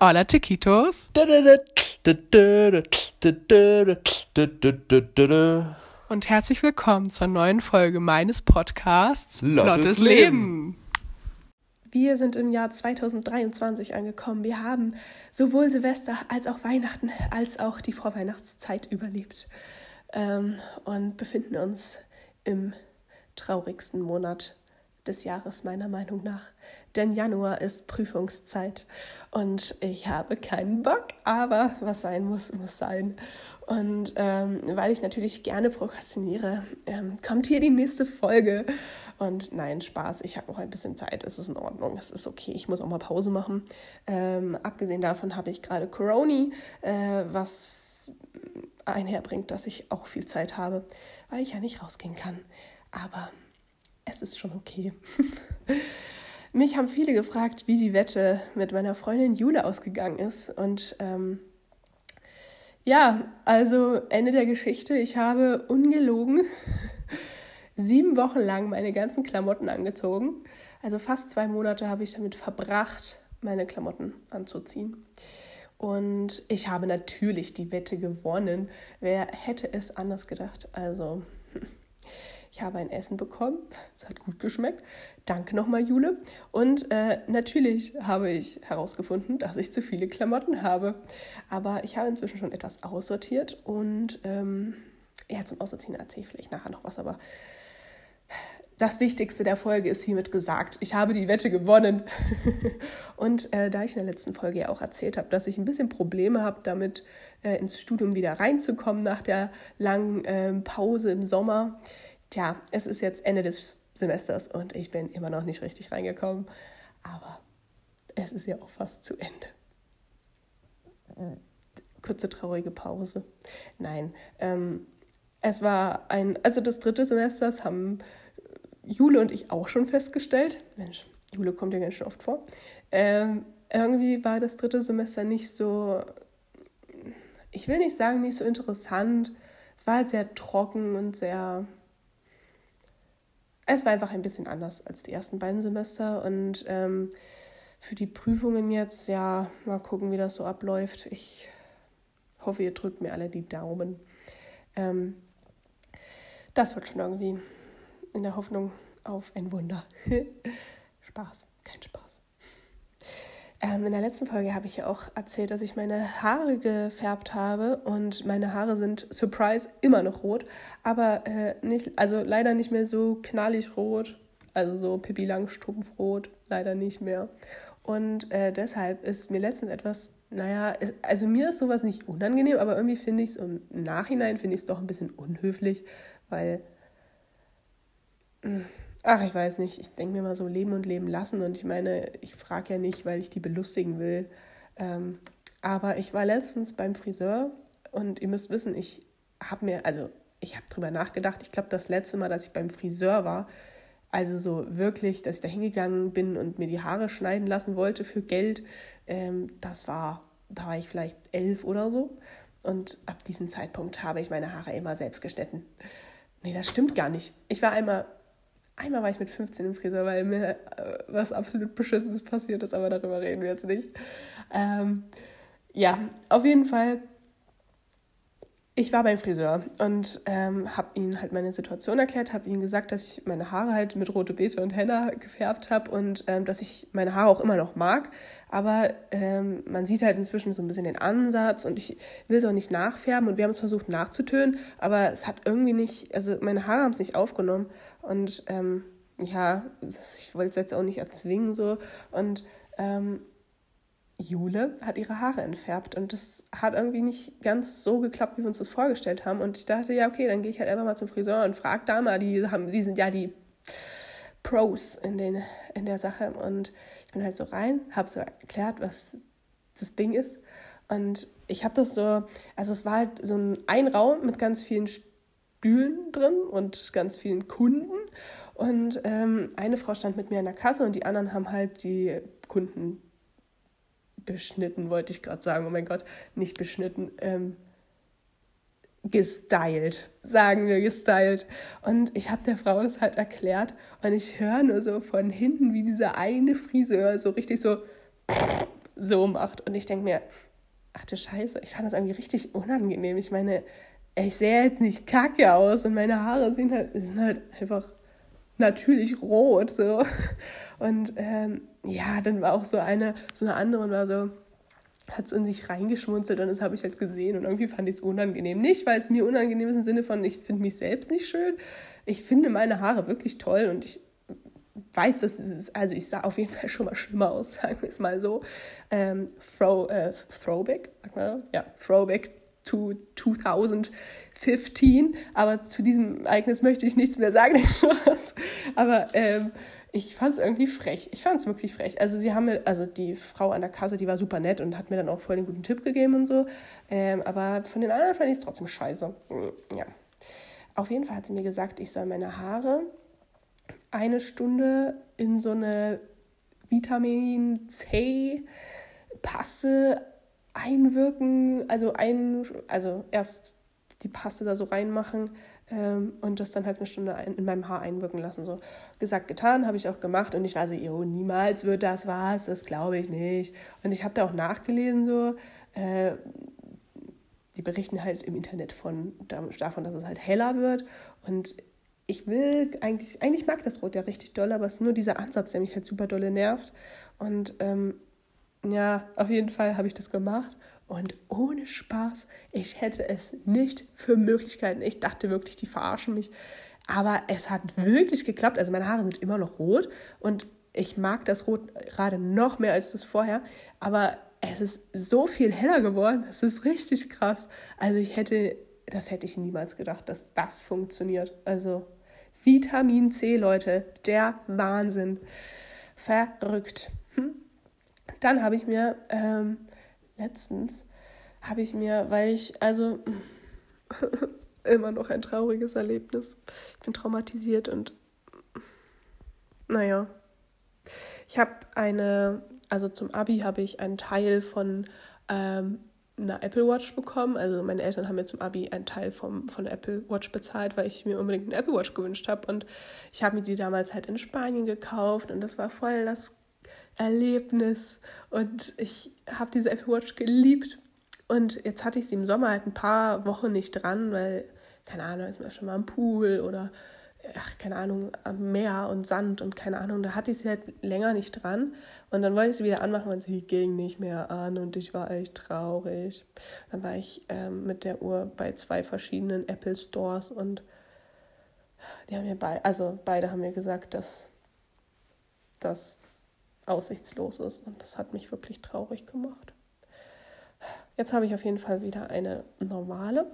Hola Chiquitos. Und herzlich willkommen zur neuen Folge meines Podcasts Lottes Lottes Leben. Leben. Wir sind im Jahr 2023 angekommen. Wir haben sowohl Silvester als auch Weihnachten als auch die Vorweihnachtszeit überlebt ähm, und befinden uns im traurigsten Monat des Jahres meiner Meinung nach. Denn Januar ist Prüfungszeit und ich habe keinen Bock, aber was sein muss, muss sein. Und ähm, weil ich natürlich gerne prokrastiniere, ähm, kommt hier die nächste Folge. Und nein, Spaß, ich habe noch ein bisschen Zeit, es ist in Ordnung, es ist okay, ich muss auch mal Pause machen. Ähm, abgesehen davon habe ich gerade Coroni, äh, was einherbringt, dass ich auch viel Zeit habe, weil ich ja nicht rausgehen kann. Aber es ist schon okay. Mich haben viele gefragt, wie die Wette mit meiner Freundin Jule ausgegangen ist. Und ähm, ja, also Ende der Geschichte. Ich habe ungelogen sieben Wochen lang meine ganzen Klamotten angezogen. Also fast zwei Monate habe ich damit verbracht, meine Klamotten anzuziehen. Und ich habe natürlich die Wette gewonnen. Wer hätte es anders gedacht? Also, ich habe ein Essen bekommen. Es hat gut geschmeckt. Danke nochmal, Jule. Und äh, natürlich habe ich herausgefunden, dass ich zu viele Klamotten habe. Aber ich habe inzwischen schon etwas aussortiert. Und ähm, ja, zum Aussortieren erzähle ich vielleicht nachher noch was. Aber das Wichtigste der Folge ist hiermit gesagt. Ich habe die Wette gewonnen. und äh, da ich in der letzten Folge ja auch erzählt habe, dass ich ein bisschen Probleme habe, damit äh, ins Studium wieder reinzukommen nach der langen äh, Pause im Sommer. Tja, es ist jetzt Ende des Semesters und ich bin immer noch nicht richtig reingekommen. Aber es ist ja auch fast zu Ende. Kurze traurige Pause. Nein, ähm, es war ein, also das dritte Semester, haben Jule und ich auch schon festgestellt. Mensch, Jule kommt ja ganz schön oft vor. Ähm, irgendwie war das dritte Semester nicht so, ich will nicht sagen, nicht so interessant. Es war halt sehr trocken und sehr. Es war einfach ein bisschen anders als die ersten beiden Semester. Und ähm, für die Prüfungen jetzt, ja, mal gucken, wie das so abläuft. Ich hoffe, ihr drückt mir alle die Daumen. Ähm, das wird schon irgendwie in der Hoffnung auf ein Wunder. Spaß, kein Spaß. Ähm, in der letzten Folge habe ich ja auch erzählt, dass ich meine Haare gefärbt habe und meine Haare sind, surprise, immer noch rot, aber äh, nicht, also leider nicht mehr so knallig rot, also so Pippi Langstrumpf-rot, leider nicht mehr. Und äh, deshalb ist mir letztens etwas, naja, also mir ist sowas nicht unangenehm, aber irgendwie finde ich es im Nachhinein, finde ich es doch ein bisschen unhöflich, weil Ach, ich weiß nicht. Ich denke mir mal so leben und leben lassen. Und ich meine, ich frage ja nicht, weil ich die belustigen will. Ähm, aber ich war letztens beim Friseur und ihr müsst wissen, ich habe mir, also ich habe drüber nachgedacht. Ich glaube, das letzte Mal, dass ich beim Friseur war, also so wirklich, dass ich da hingegangen bin und mir die Haare schneiden lassen wollte für Geld, ähm, das war, da war ich vielleicht elf oder so. Und ab diesem Zeitpunkt habe ich meine Haare immer selbst geschnitten. Nee, das stimmt gar nicht. Ich war einmal Einmal war ich mit 15 im Friseur, weil mir äh, was absolut Beschissenes passiert ist, aber darüber reden wir jetzt nicht. Ähm, ja, auf jeden Fall. Ich war beim Friseur und ähm, habe ihm halt meine Situation erklärt, habe ihm gesagt, dass ich meine Haare halt mit rote Beete und Henna gefärbt habe und ähm, dass ich meine Haare auch immer noch mag. Aber ähm, man sieht halt inzwischen so ein bisschen den Ansatz und ich will es auch nicht nachfärben und wir haben es versucht nachzutönen, aber es hat irgendwie nicht, also meine Haare haben es nicht aufgenommen. Und ähm, ja, das, ich wollte es jetzt auch nicht erzwingen so. Und ähm, Jule hat ihre Haare entfärbt und das hat irgendwie nicht ganz so geklappt, wie wir uns das vorgestellt haben. Und ich dachte, ja, okay, dann gehe ich halt einfach mal zum Friseur und frage da mal, die, haben, die sind ja die Pros in, den, in der Sache. Und ich bin halt so rein, habe so erklärt, was das Ding ist. Und ich habe das so, also es war halt so ein, ein Raum mit ganz vielen Stühlen drin und ganz vielen Kunden. Und ähm, eine Frau stand mit mir in der Kasse und die anderen haben halt die Kunden beschnitten, wollte ich gerade sagen. Oh mein Gott, nicht beschnitten. Ähm, gestylt, sagen wir gestylt. Und ich habe der Frau das halt erklärt und ich höre nur so von hinten, wie dieser eine Friseur so richtig so so macht. Und ich denke mir, ach du Scheiße, ich fand das irgendwie richtig unangenehm. Ich meine, ich sehe jetzt nicht kacke aus und meine Haare sind halt, sind halt einfach natürlich rot. So. Und ähm, ja, dann war auch so eine, so eine andere und war so, hat so in sich reingeschmunzelt und das habe ich halt gesehen und irgendwie fand ich es unangenehm. Nicht, weil es mir unangenehm ist im Sinne von, ich finde mich selbst nicht schön. Ich finde meine Haare wirklich toll und ich weiß, dass es ist, also ich sah auf jeden Fall schon mal schlimmer aus, sagen wir es mal so. Ähm, Throw, äh, Throwback, sagt man, ja, Throwback to 2015, aber zu diesem Ereignis möchte ich nichts mehr sagen, aber ähm, ich fand es irgendwie frech. Ich fand es wirklich frech. Also sie haben mir, also die Frau an der Kasse, die war super nett und hat mir dann auch voll den guten Tipp gegeben und so. Ähm, aber von den anderen fand ich es trotzdem scheiße. Hm, ja. Auf jeden Fall hat sie mir gesagt, ich soll meine Haare eine Stunde in so eine Vitamin C Paste einwirken, also ein, also erst die Paste da so reinmachen ähm, und das dann halt eine Stunde ein, in meinem Haar einwirken lassen. So gesagt, getan, habe ich auch gemacht und ich war so, jo, niemals wird das was, das glaube ich nicht. Und ich habe da auch nachgelesen, so, äh, die berichten halt im Internet von, davon, dass es halt heller wird und ich will eigentlich, eigentlich mag das Rot ja richtig doll, aber es ist nur dieser Ansatz, der mich halt super dolle nervt. Und ähm, ja, auf jeden Fall habe ich das gemacht. Und ohne Spaß, ich hätte es nicht für Möglichkeiten. Ich dachte wirklich, die verarschen mich. Aber es hat wirklich geklappt. Also meine Haare sind immer noch rot und ich mag das Rot gerade noch mehr als das vorher. Aber es ist so viel heller geworden. Das ist richtig krass. Also ich hätte, das hätte ich niemals gedacht, dass das funktioniert. Also Vitamin C, Leute, der Wahnsinn. Verrückt. Hm? Dann habe ich mir ähm, letztens, habe ich mir, weil ich, also immer noch ein trauriges Erlebnis. Ich bin traumatisiert und naja. Ich habe eine, also zum Abi habe ich einen Teil von ähm, eine Apple Watch bekommen. Also meine Eltern haben mir zum Abi einen Teil vom, von der Apple Watch bezahlt, weil ich mir unbedingt eine Apple Watch gewünscht habe. Und ich habe mir die damals halt in Spanien gekauft und das war voll das Erlebnis. Und ich habe diese Apple Watch geliebt. Und jetzt hatte ich sie im Sommer halt ein paar Wochen nicht dran, weil, keine Ahnung, ist mir schon mal am Pool oder ach, keine Ahnung, am Meer und Sand und keine Ahnung. Da hatte ich sie halt länger nicht dran. Und dann wollte ich sie wieder anmachen und sie ging nicht mehr an und ich war echt traurig. Dann war ich ähm, mit der Uhr bei zwei verschiedenen Apple Stores und die haben mir beide, also beide haben mir gesagt, dass das aussichtslos ist. Und das hat mich wirklich traurig gemacht. Jetzt habe ich auf jeden Fall wieder eine normale,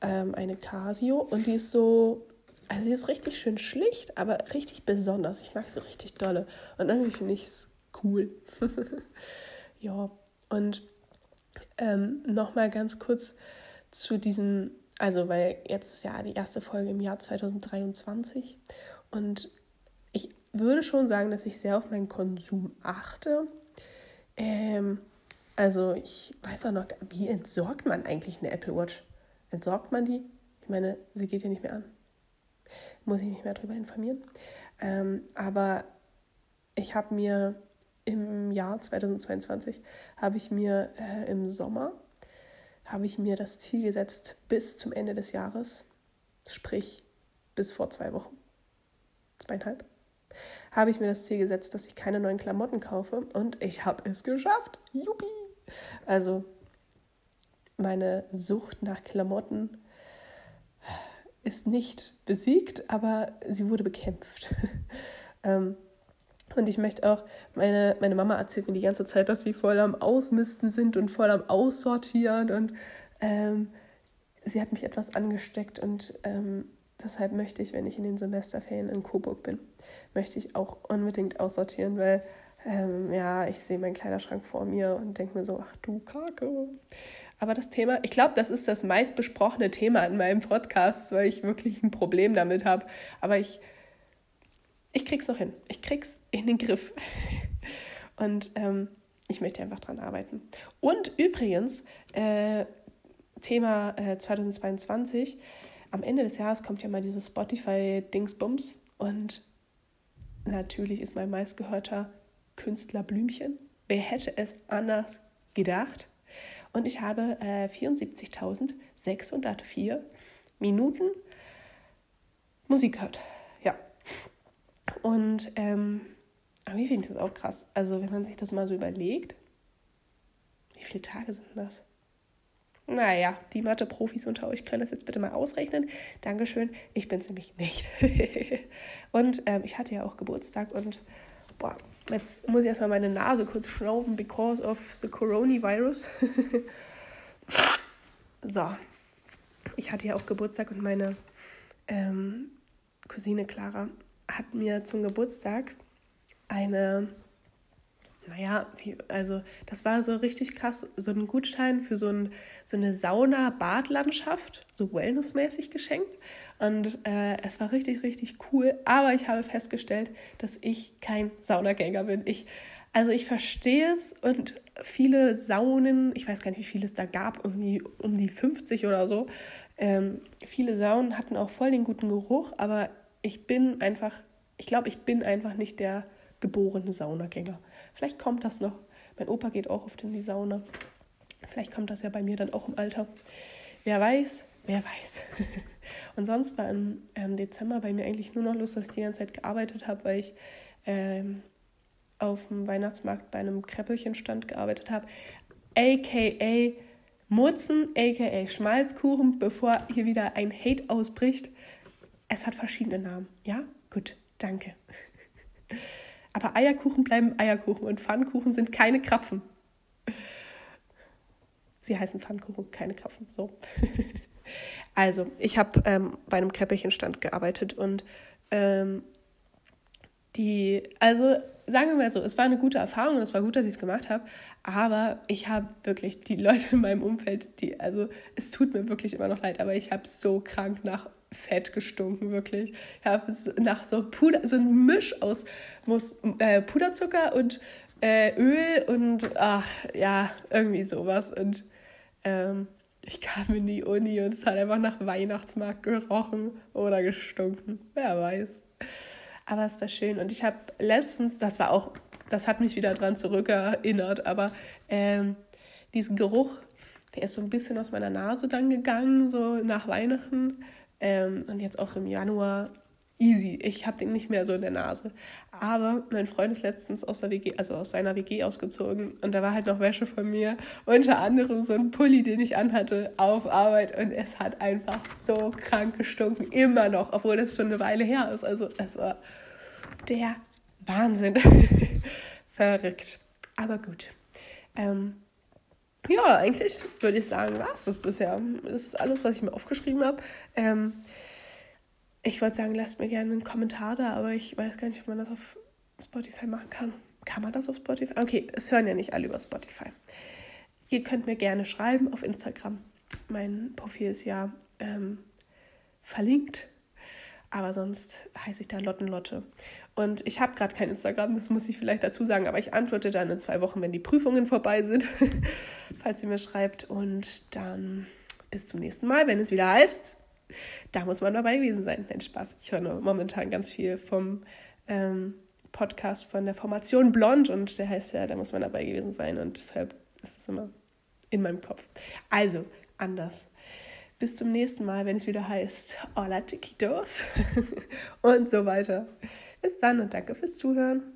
ähm, eine Casio und die ist so also sie ist richtig schön schlicht, aber richtig besonders. Ich mag sie richtig dolle. Und irgendwie finde ich es cool. ja, und ähm, nochmal ganz kurz zu diesen, also weil jetzt ist ja die erste Folge im Jahr 2023 und ich würde schon sagen, dass ich sehr auf meinen Konsum achte. Ähm, also ich weiß auch noch, wie entsorgt man eigentlich eine Apple Watch? Entsorgt man die? Ich meine, sie geht ja nicht mehr an muss ich mich mehr darüber informieren. Ähm, aber ich habe mir im Jahr 2022 habe ich mir äh, im Sommer habe ich mir das Ziel gesetzt bis zum Ende des Jahres, sprich bis vor zwei Wochen, zweieinhalb, habe ich mir das Ziel gesetzt, dass ich keine neuen Klamotten kaufe und ich habe es geschafft. Juppie! Also meine Sucht nach Klamotten ist nicht besiegt, aber sie wurde bekämpft. ähm, und ich möchte auch, meine, meine Mama erzählt mir die ganze Zeit, dass sie voll am Ausmisten sind und voll am Aussortieren. Und ähm, sie hat mich etwas angesteckt und ähm, deshalb möchte ich, wenn ich in den Semesterferien in Coburg bin, möchte ich auch unbedingt aussortieren, weil ähm, ja, ich sehe meinen Kleiderschrank vor mir und denke mir so, ach du Kacke. Aber das Thema, ich glaube, das ist das meistbesprochene Thema in meinem Podcast, weil ich wirklich ein Problem damit habe. Aber ich, ich krieg's noch hin. Ich krieg's in den Griff. Und ähm, ich möchte einfach dran arbeiten. Und übrigens, äh, Thema äh, 2022. Am Ende des Jahres kommt ja mal dieses Spotify-Dingsbums und natürlich ist mein meistgehörter Künstler Blümchen. Wer hätte es anders gedacht? Und ich habe äh, 74.604 Minuten Musik gehört. Ja. Und ähm, irgendwie finde ich das auch krass. Also, wenn man sich das mal so überlegt, wie viele Tage sind das? Naja, die Mathe-Profis unter euch können das jetzt bitte mal ausrechnen. Dankeschön, ich bin es nämlich nicht. und ähm, ich hatte ja auch Geburtstag und boah, jetzt muss ich erstmal meine Nase kurz schnauben because of the coronavirus. so, ich hatte ja auch Geburtstag und meine ähm, Cousine Clara hat mir zum Geburtstag eine naja, also das war so richtig krass, so ein Gutschein für so, ein, so eine Sauna-Badlandschaft, so wellnessmäßig geschenkt. Und äh, es war richtig, richtig cool. Aber ich habe festgestellt, dass ich kein Saunagänger bin. Ich, also ich verstehe es und viele Saunen, ich weiß gar nicht, wie viele es da gab, irgendwie um die 50 oder so. Ähm, viele Saunen hatten auch voll den guten Geruch, aber ich bin einfach, ich glaube, ich bin einfach nicht der geborene Saunagänger. Vielleicht kommt das noch. Mein Opa geht auch oft in die Sauna. Vielleicht kommt das ja bei mir dann auch im Alter. Wer weiß, wer weiß. Und sonst war im ähm, Dezember bei mir eigentlich nur noch Lust, dass ich die ganze Zeit gearbeitet habe, weil ich ähm, auf dem Weihnachtsmarkt bei einem Kräppelchenstand gearbeitet habe. AKA Mutzen, AKA Schmalzkuchen, bevor hier wieder ein Hate ausbricht. Es hat verschiedene Namen. Ja? Gut, danke. Aber Eierkuchen bleiben Eierkuchen und Pfannkuchen sind keine Krapfen. Sie heißen Pfannkuchen, keine Krapfen. So. also, ich habe ähm, bei einem Käppelchenstand gearbeitet und ähm, die, also sagen wir mal so, es war eine gute Erfahrung und es war gut, dass ich es gemacht habe, aber ich habe wirklich die Leute in meinem Umfeld, die, also es tut mir wirklich immer noch leid, aber ich habe so krank nach Fett gestunken, wirklich. Ich habe nach so Puder, so ein Misch aus Mus äh, Puderzucker und äh, Öl und ach ja, irgendwie sowas. Und ähm, ich kam in die Uni und es hat einfach nach Weihnachtsmarkt gerochen oder gestunken. Wer weiß. Aber es war schön. Und ich habe letztens, das war auch, das hat mich wieder dran zurückerinnert, aber ähm, diesen Geruch, der ist so ein bisschen aus meiner Nase dann gegangen, so nach Weihnachten. Ähm, und jetzt auch so im Januar easy. Ich habe den nicht mehr so in der Nase. Aber mein Freund ist letztens aus der WG, also aus seiner WG ausgezogen und da war halt noch Wäsche von mir. Unter anderem so ein Pulli, den ich anhatte auf Arbeit und es hat einfach so krank gestunken. Immer noch, obwohl das schon eine Weile her ist. Also es war der Wahnsinn. Verrückt. Aber gut. Ähm, ja, eigentlich würde ich sagen, war es das bisher. Das ist alles, was ich mir aufgeschrieben habe. Ähm, ich wollte sagen, lasst mir gerne einen Kommentar da, aber ich weiß gar nicht, ob man das auf Spotify machen kann. Kann man das auf Spotify? Okay, es hören ja nicht alle über Spotify. Ihr könnt mir gerne schreiben auf Instagram. Mein Profil ist ja ähm, verlinkt aber sonst heiße ich da Lottenlotte. Und ich habe gerade kein Instagram, das muss ich vielleicht dazu sagen, aber ich antworte dann in zwei Wochen, wenn die Prüfungen vorbei sind, falls ihr mir schreibt. Und dann bis zum nächsten Mal, wenn es wieder heißt, da muss man dabei gewesen sein. Nein, Spaß. Ich höre momentan ganz viel vom ähm, Podcast von der Formation Blond und der heißt ja, da muss man dabei gewesen sein und deshalb ist es immer in meinem Kopf. Also, anders. Bis zum nächsten Mal, wenn es wieder heißt Hola Tiquitos und so weiter. Bis dann und danke fürs Zuhören.